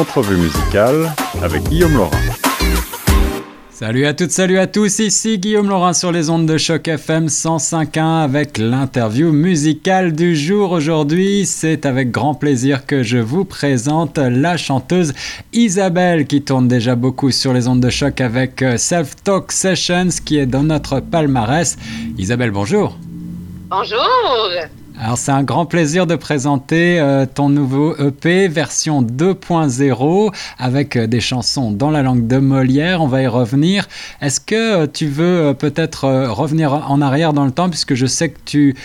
Entrevue musicale avec Guillaume Laurent. Salut à toutes, salut à tous, ici Guillaume Laurent sur les ondes de choc FM 105.1 avec l'interview musicale du jour. Aujourd'hui, c'est avec grand plaisir que je vous présente la chanteuse Isabelle qui tourne déjà beaucoup sur les ondes de choc avec euh, Self Talk Sessions qui est dans notre palmarès. Isabelle, bonjour. Bonjour. Alors c'est un grand plaisir de présenter euh, ton nouveau EP version 2.0 avec euh, des chansons dans la langue de Molière. On va y revenir. Est-ce que euh, tu veux peut-être revenir en arrière dans le temps puisque je sais que tu,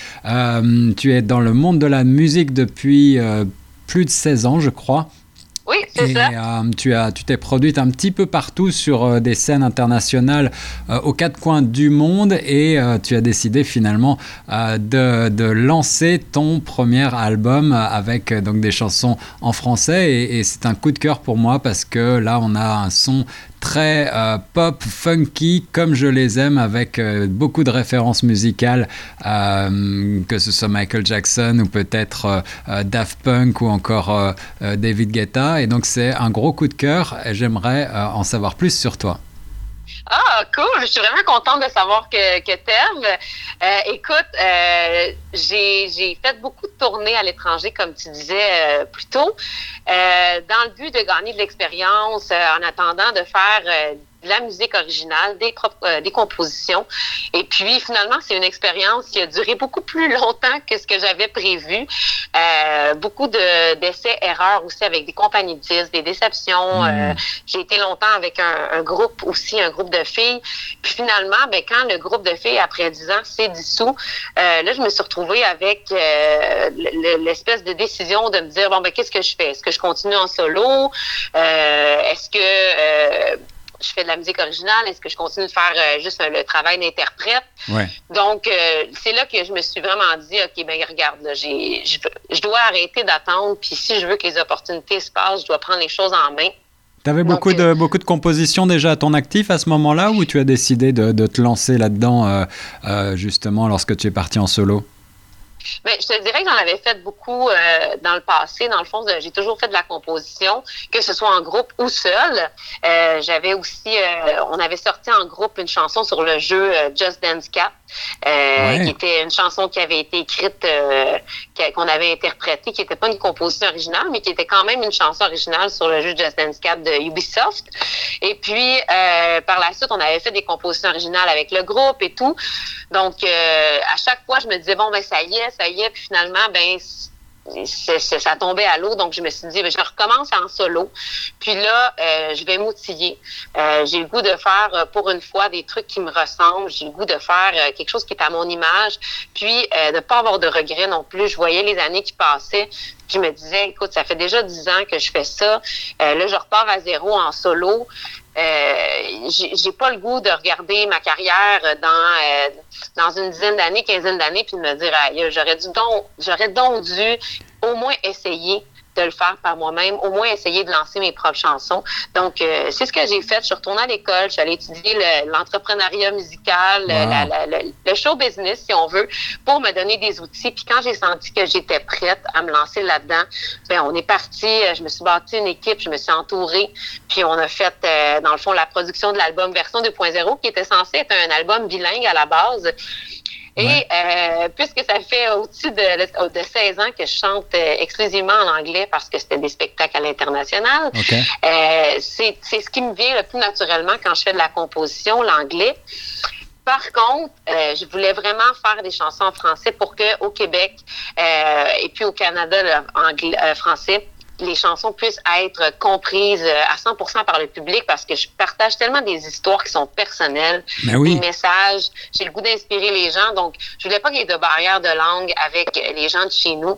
tu es dans le monde de la musique depuis plus de 16 ans, je crois? Oui, ça. Euh, tu as, tu t'es produite un petit peu partout sur euh, des scènes internationales euh, aux quatre coins du monde et tu as décidé finalement de, de, lancer ton premier album avec donc des chansons en français et, et c'est un coup de cœur pour moi parce que là on a un son très euh, pop, funky, comme je les aime, avec euh, beaucoup de références musicales, euh, que ce soit Michael Jackson ou peut-être Daft Punk ou encore David Guetta. Et donc c'est un gros coup de cœur et j'aimerais en savoir plus sur toi. Ah, cool. Je suis vraiment contente de savoir que, que t'aimes. Euh, écoute, euh, j'ai fait beaucoup de tournées à l'étranger, comme tu disais euh, plus tôt, euh, dans le but de gagner de l'expérience en attendant de faire de la musique originale, des, euh, des compositions. Et puis, finalement, c'est une expérience qui a duré beaucoup plus longtemps que ce que j'avais prévu. Euh, beaucoup d'essais-erreurs aussi avec des compagnies de disques, des déceptions. Hmm. Euh, j'ai été longtemps avec un, groupe aussi, un groupe de filles. Puis finalement, ben, quand le groupe de filles, après 10 ans, s'est dissous, là, je me suis retrouvée avec l'espèce de décision de me dire, bon, ben, qu'est-ce que je fais? Est-ce que je continue en solo? Est-ce que je fais de la musique originale? Est-ce que je continue de faire euh, juste le travail d'interprète? Donc, euh, c'est là que je me suis vraiment dit, OK, ben regarde, là, je, dois arrêter d'attendre, puis si je veux que les opportunités se passent, je dois prendre les choses en main. Tu avais beaucoup, de, euh, beaucoup de compositions déjà à ton actif à ce moment-là ou tu as décidé de, te lancer là-dedans justement lorsque tu es parti en solo? Mais je te dirais que j'en avais fait beaucoup euh, dans le passé. Dans le fond, j'ai toujours fait de la composition, que ce soit en groupe ou seul. Euh, j'avais aussi, euh, on avait sorti en groupe une chanson sur le jeu Just Dance Cap, qui était une chanson qui avait été écrite, qu'on avait interprétée, qui n'était pas une composition originale, mais qui était quand même une chanson originale sur le jeu Just Dance Cap de Ubisoft. Et puis, par la suite, on avait fait des compositions originales avec le groupe et tout. Donc, à chaque fois, je me disais, bon, ben ça y est, ça y est, puis finalement, ben ça tombait à l'eau, donc je me suis dit, ben, je recommence en solo. Puis là, euh, je vais m'outiller. Euh, j'ai le goût de faire, euh, pour une fois, des trucs qui me ressemblent. J'ai le goût de faire quelque chose qui est à mon image. Puis de ne pas avoir de regrets non plus. Je voyais les années qui passaient. Je me disais, écoute, ça fait déjà dix ans que je fais ça. là, je repars à zéro en solo. Euh, j'ai pas le goût de regarder ma carrière dans euh, dans une dizaine d'années, quinzaine d'années, puis de me dire, j'aurais dû j'aurais donc dû au moins essayer de le faire par moi-même, au moins essayer de lancer mes propres chansons. Donc, euh, c'est ce que j'ai fait. Je suis retournée à l'école, je suis allée étudier l'entrepreneuriat musical, le, show business, si on veut, pour me donner des outils. Puis quand j'ai senti que j'étais prête à me lancer là-dedans, ben on est parti. Euh, je me suis bâti une équipe, je me suis entourée, puis on a fait, euh, dans le fond, la production de l'album version 2.0, qui était censé être un album bilingue à la base. Et euh, puisque ça fait au-dessus de, de 16 ans que je chante euh, exclusivement en anglais parce que c'était des spectacles à l'international, euh, c'est ce qui me vient le plus naturellement quand je fais de la composition, l'anglais. Par contre, euh, je voulais vraiment faire des chansons en français pour que au Québec euh, et puis au Canada, le anglais, euh, français, les chansons puissent être comprises euh, à 100% par le public parce que je partage tellement des histoires qui sont personnelles, ben des messages. J'ai le goût d'inspirer les gens, donc je voulais pas qu'il y ait de barrière de langue avec les gens de chez nous.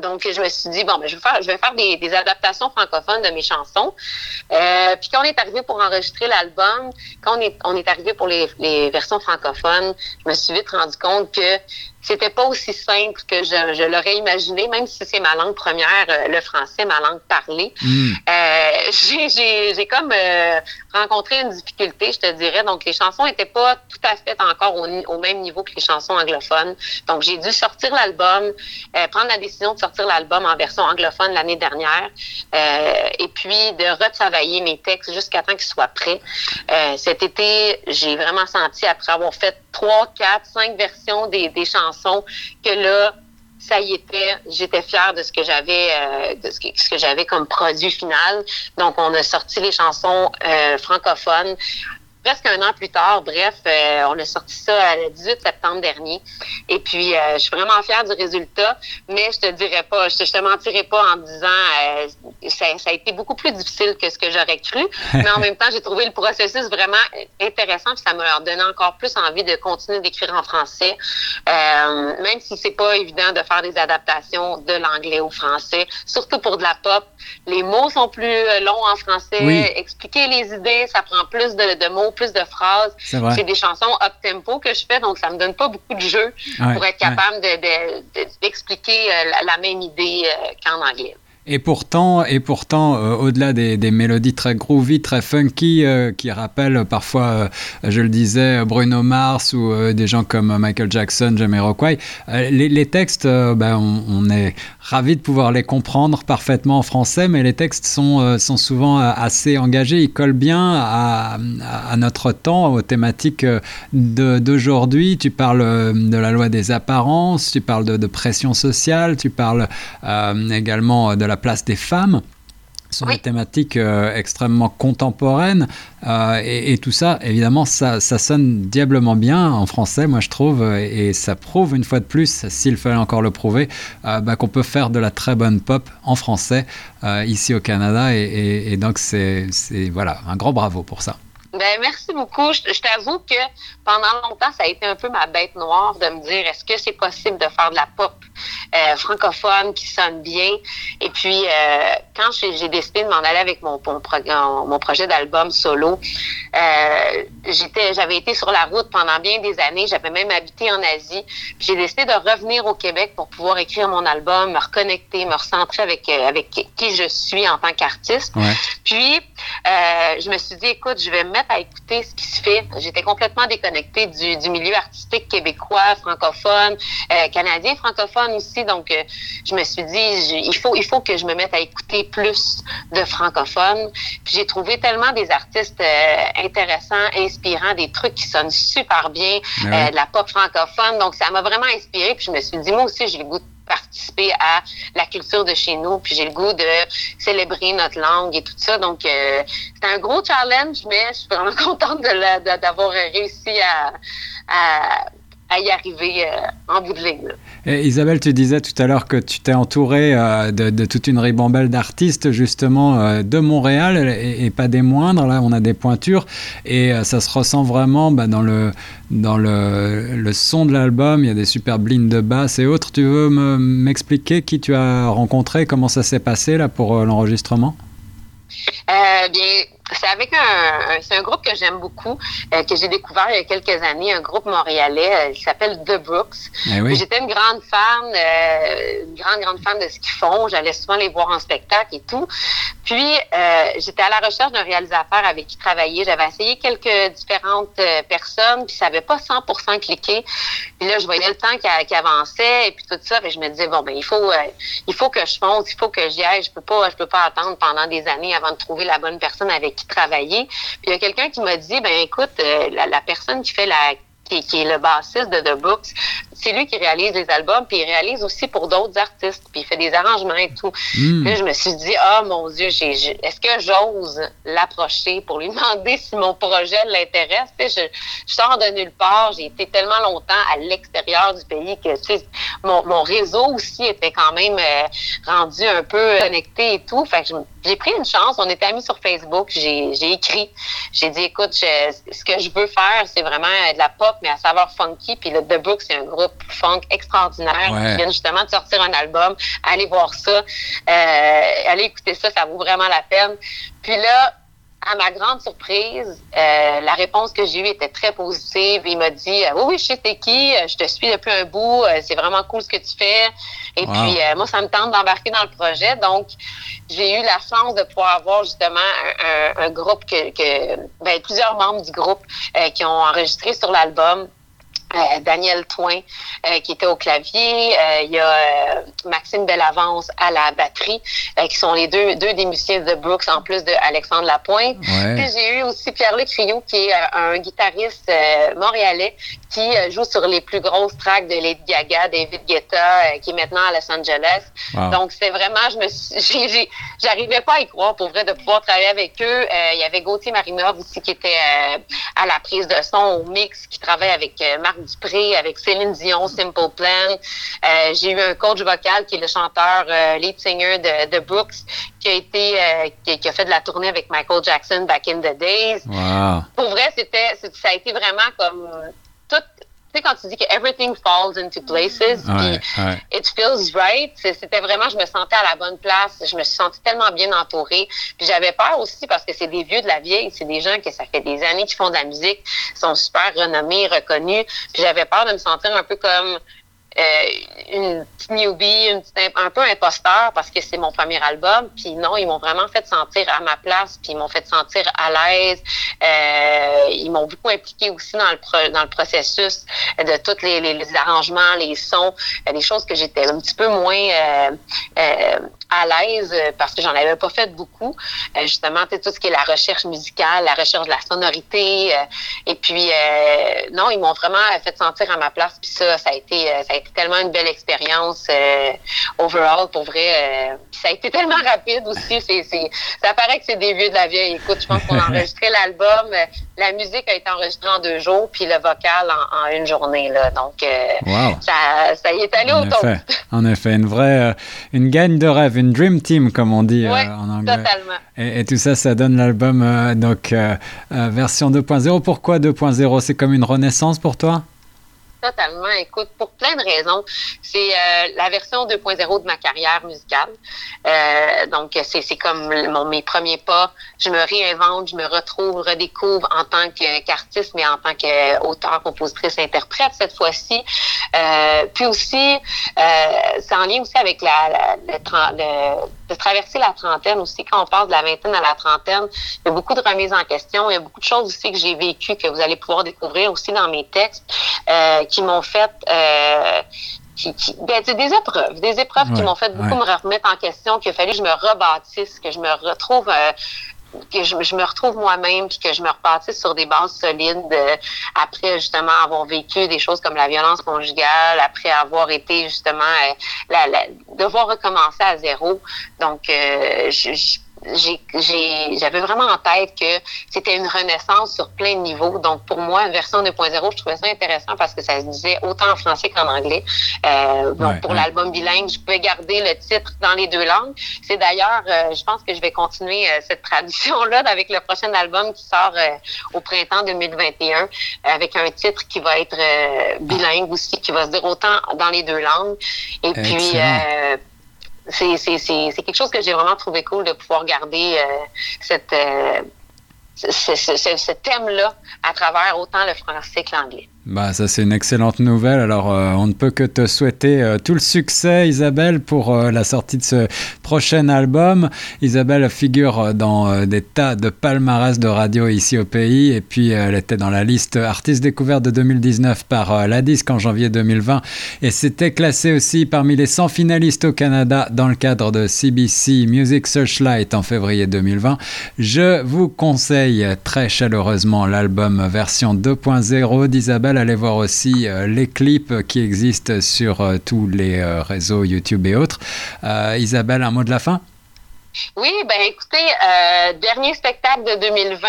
Donc, je me suis dit, bon, ben, je vais faire, je vais faire des, des adaptations francophones de mes chansons. Euh, puis quand on est arrivé pour enregistrer l'album, quand on est, on est arrivé pour les, les versions francophones, je me suis vite rendu compte que c'était pas aussi simple que je, je l'aurais imaginé, même si c'est ma langue première, euh, le français, ma langue parlée. Mm. Euh, j'ai comme euh, rencontré une difficulté, je te dirais. Donc, les chansons n'étaient pas tout à fait encore au, au, même niveau que les chansons anglophones. Donc, j'ai dû sortir l'album, prendre la décision de sortir l'album en version anglophone l'année dernière, et puis de retravailler mes textes jusqu'à temps qu'ils soient prêts. cet été, j'ai vraiment senti, après avoir fait trois, quatre, cinq versions des, des chansons, que là, ça y était, j'étais fière de ce que j'avais euh, de ce que, j'avais comme produit final. Donc on a sorti les chansons euh, francophones presque un an plus tard. Bref, euh, on a sorti ça le 18 septembre dernier. Et puis, euh, je suis vraiment fière du résultat, mais je te dirais pas, je te, mentirais pas en disant euh, ça, ça, a été beaucoup plus difficile que ce que j'aurais cru. mais en même temps, j'ai trouvé le processus vraiment intéressant, puis ça m'a donné encore plus envie de continuer d'écrire en français, même si c'est pas évident de faire des adaptations de l'anglais au français, surtout pour de la pop. Les mots sont plus longs en français. Expliquer les idées, ça prend plus de, de mots plus de phrases. C'est des chansons up-tempo que je fais, donc ça me donne pas beaucoup de jeu pour être capable d'expliquer de, de, euh, la même idée euh, qu'en anglais. Et pourtant, et pourtant euh, au-delà des, mélodies très groovy, très funky, euh, qui rappellent parfois, euh, je le disais, Bruno Mars ou des gens comme Michael Jackson, Jamiroquai, les, les, textes, ben, on, est ravi de pouvoir les comprendre parfaitement en français, mais les textes sont, sont souvent assez engagés, ils collent bien à, notre temps, aux thématiques d'aujourd'hui. Tu parles de la loi des apparences, tu parles de pression sociale, tu parles également de la place des femmes sont des thématiques euh, extrêmement contemporaines euh, et, tout ça, évidemment, ça, sonne diablement bien en français, moi je trouve, et ça prouve une fois de plus, s'il fallait encore le prouver, euh, bah, qu'on peut faire de la très bonne pop en français ici au Canada, et, et donc c'est voilà un grand bravo pour ça. Ben, merci beaucoup. Je, t'avoue que pendant longtemps, ça a été un peu ma bête noire de me dire est-ce que c'est possible de faire de la pop euh, francophone qui sonne bien? Et puis, euh, quand j'ai décidé de m'en aller avec mon, mon, mon projet d'album solo, euh, j'étais, j'avais été sur la route pendant bien des années. J'avais même habité en Asie. J'ai décidé de revenir au Québec pour pouvoir écrire mon album, me reconnecter, me recentrer avec, avec qui je suis en tant qu'artiste. Puis, je me suis dit, écoute, je vais me à écouter ce qui se fait. J'étais complètement déconnectée du, du milieu artistique québécois, francophone, euh, canadien, francophone aussi. Donc, euh, je me suis dit, il faut, il faut que je me mette à écouter plus de francophones. Puis j'ai trouvé tellement des artistes euh, intéressants, inspirants, des trucs qui sonnent super bien, ah de la pop francophone. Donc, ça m'a vraiment inspiré. Puis je me suis dit, moi aussi, j'ai le goût participer à la culture de chez nous, puis j'ai le goût de célébrer notre langue et tout ça. Donc, euh, c'est un gros challenge, mais je suis vraiment contente d'avoir réussi à, à à y arriver euh, en bout de ligne. Isabelle, tu disais tout à l'heure que tu t'es entourée euh, de, toute une ribambelle d'artistes justement euh, de Montréal et, pas des moindres. Là, on a des pointures et ça se ressent vraiment bah, dans, le, dans le, le son de l'album. Il y a des superbes lignes de basse et autres. Tu veux m'expliquer qui tu as rencontré, comment ça s'est passé là pour l'enregistrement? Bien, c'est avec un, c'est un groupe que j'aime beaucoup, euh, que j'ai découvert il y a quelques années, un groupe montréalais, euh, il s'appelle The Brooks. Eh j'étais une grande fan, euh, une grande, grande fan de ce qu'ils font. J'allais souvent les voir en spectacle et tout. Puis, j'étais à la recherche d'un réalisateur avec qui travailler. J'avais essayé quelques différentes personnes, puis ça n'avait pas 100% cliqué. Puis là, je voyais le temps qui, avançait et puis tout ça. Et je me disais, bon, ben il faut, il faut que je fonce, il faut que j'y aille. Je peux pas, je peux pas attendre pendant des années avant de trouver la bonne personne avec qui travailler. Puis il y a quelqu'un qui m'a dit, ben écoute, euh, la, personne qui fait la qui, qui, est le bassiste de The Books, c'est lui qui réalise les albums, puis il réalise aussi pour d'autres artistes, puis il fait des arrangements et tout. Hmm. Puis je me suis dit, ah oh, mon Dieu, est-ce que j'ose l'approcher pour lui demander si mon projet l'intéresse? Je, je sors de nulle part, j'ai été tellement longtemps à l'extérieur du pays que tu sais, mon, mon réseau aussi était quand même euh, rendu un peu connecté et tout. Fait que j'ai pris une chance, on était amis sur Facebook, j'ai écrit, j'ai dit, écoute, ce que je veux faire, c'est vraiment de la pop, mais à savoir funky, puis le The Book, c'est un groupe funk extraordinaire qui vient justement de sortir un album. Allez voir ça. Euh, allez écouter ça, ça vaut vraiment la peine. Puis là, à ma grande surprise, euh, la réponse que j'ai eue était très positive. Il m'a dit Oui, oui, je sais t'es qui, je te suis depuis un bout, c'est vraiment cool ce que tu fais. Et puis, moi, ça me tente d'embarquer dans le projet. Donc, j'ai eu la chance de pouvoir avoir justement un, groupe que, que ben, plusieurs membres du groupe qui ont enregistré sur l'album. Euh, Daniel Toin euh, qui était au clavier, euh, il y a Maxime Bellavance à la batterie, qui sont les deux, deux des musiciens de Brooks en plus de Alexandre Lapointe. Puis j'ai eu aussi Pierre-Luc Rio qui est un guitariste montréalais qui joue sur les plus grosses tracks de Lady Gaga, David Guetta, qui est maintenant à Los Angeles. Donc c'est vraiment, je me j'arrivais pas à y croire pour vrai de pouvoir travailler avec eux. il y avait Gauthier Marinov aussi qui était à la prise de son au mix, qui travaille avec Marc Dupré, avec Céline Dion, Simple Plan. Euh, j'ai eu un coach vocal qui est le chanteur euh, lead singer de, de, Brooks, qui a été euh, qui, a fait de la tournée avec Michael Jackson back in the days. Pour vrai, c'était ça a été vraiment comme tout sais, quand tu dis que everything falls into places, it feels right, c'était vraiment, je me sentais à la bonne place, je me suis sentie tellement bien entourée. Puis j'avais peur aussi parce que c'est des vieux de la vieille, c'est des gens que ça fait des années qu'ils font de la musique, sont super renommés, reconnus. Puis j'avais peur de me sentir un peu comme une petite newbie, une un peu imposteur parce que c'est mon premier album. Puis non, ils m'ont vraiment fait sentir à ma place, puis ils m'ont fait sentir à l'aise. Euh, ils m'ont beaucoup impliqué aussi dans le, dans le processus de tous les, les, arrangements, les sons, euh, des choses que j'étais un petit peu moins euh, à l'aise parce que j'en avais pas fait beaucoup. justement, tout ce qui est la recherche musicale, la recherche de la sonorité. et puis, non, ils m'ont vraiment fait sentir à ma place. Puis ça, ça a été, ça a été tellement une belle expérience euh, overall, pour vrai. Euh, ça a été tellement rapide aussi. C'est, ça paraît que c'est des vieux de la vieille. Écoute, je pense qu'on a enregistré l'album. Euh, la musique a été enregistrée en deux jours, puis le vocal en, une journée. Là. Donc, ça, ça, y est allé en au effet, En effet, une vraie une gagne de rêve, une dream team, comme on dit en anglais. totalement. Et, et, tout ça, ça donne l'album donc version 2.0. Pourquoi 2.0 C'est comme une renaissance pour toi? Totalement. Écoute, pour plein de raisons. C'est euh, la version 2.0 de ma carrière musicale. Euh, donc, c'est comme mon, mes premiers pas. Je me réinvente, je me retrouve, redécouvre en tant qu'artiste, mais en tant qu'auteur, compositrice, interprète cette fois-ci. Euh, puis aussi, c'est en lien aussi avec la, de traverser la trentaine aussi. Quand on passe de la vingtaine à la trentaine, il y a beaucoup de remises en question. Il y a beaucoup de choses aussi que j'ai vécues que vous allez pouvoir découvrir aussi dans mes textes qui m'ont fait euh, qui, qui ben, des épreuves, des épreuves qui m'ont fait beaucoup me remettre en question, qu'il a fallu que je me rebâtisse, que je me retrouve euh, que je, me retrouve moi-même puis que je me rebâtisse sur des bases solides euh, après justement avoir vécu des choses comme la violence conjugale, après avoir été justement la, la, devoir recommencer à zéro. Donc je j'avais vraiment en tête que c'était une renaissance sur plein de niveaux. Donc, pour moi, version 2.0, je trouvais ça intéressant parce que ça se disait autant en français qu'en anglais. Euh, donc, pour l'album bilingue, je pouvais garder le titre dans les deux langues. C'est d'ailleurs, euh, je pense que je vais continuer euh, cette tradition-là avec le prochain album qui sort au printemps 2021 avec un titre qui va être bilingue aussi, qui va se dire autant dans les deux langues. Et puis, c'est quelque chose que j'ai vraiment trouvé cool de pouvoir garder euh, cette, euh, ce thème-là à travers autant le français que l'anglais. Bah, ça, c'est une excellente nouvelle. Alors, euh, on ne peut que te souhaiter euh, tout le succès, Isabelle, pour euh, la sortie de ce prochain album. Isabelle figure dans des tas de palmarès de radio ici au pays. Et puis, elle était dans la liste artistes découvertes de 2019 par la disque en janvier 2020. Et c'était classé aussi parmi les 100 finalistes au Canada dans le cadre de CBC Music Searchlight en février 2020. Je vous conseille très chaleureusement l'album version 2.0 d'Isabelle allez voir aussi euh, les clips qui existent sur euh, tous les euh, réseaux YouTube et autres. Isabelle, un mot de la fin? Oui, ben écoutez, euh, dernier spectacle de 2020,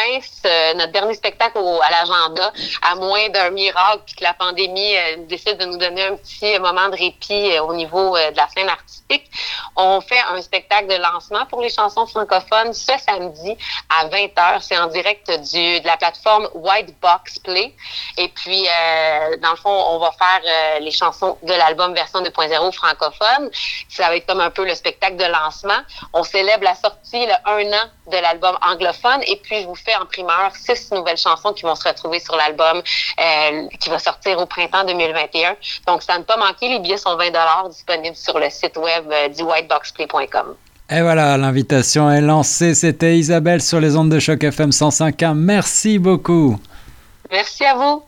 notre dernier spectacle à l'agenda, à moins d'un miracle, puis que la pandémie euh, décide de nous donner un petit moment de répit euh, au niveau euh, de la scène artistique. On fait un spectacle de lancement pour les chansons francophones ce samedi à 20h. C'est en direct du, de la plateforme White Box Play. Et puis, dans le fond, on va faire les chansons de l'album version 2.0 francophone. Ça va être comme un peu le spectacle de lancement. On célèbre célèbre la sortie, le un an de l'album anglophone. Et puis, je vous fais en primeur six nouvelles chansons qui vont se retrouver sur l'album euh, qui va sortir au printemps 2021. Donc, ça ne pas manquer. Les billets sont 20 disponibles sur le site web euh, du whiteboxplay.com. Et voilà, l'invitation est lancée. C'était Isabelle sur les ondes de choc FM 105.1. Merci beaucoup. Merci à vous.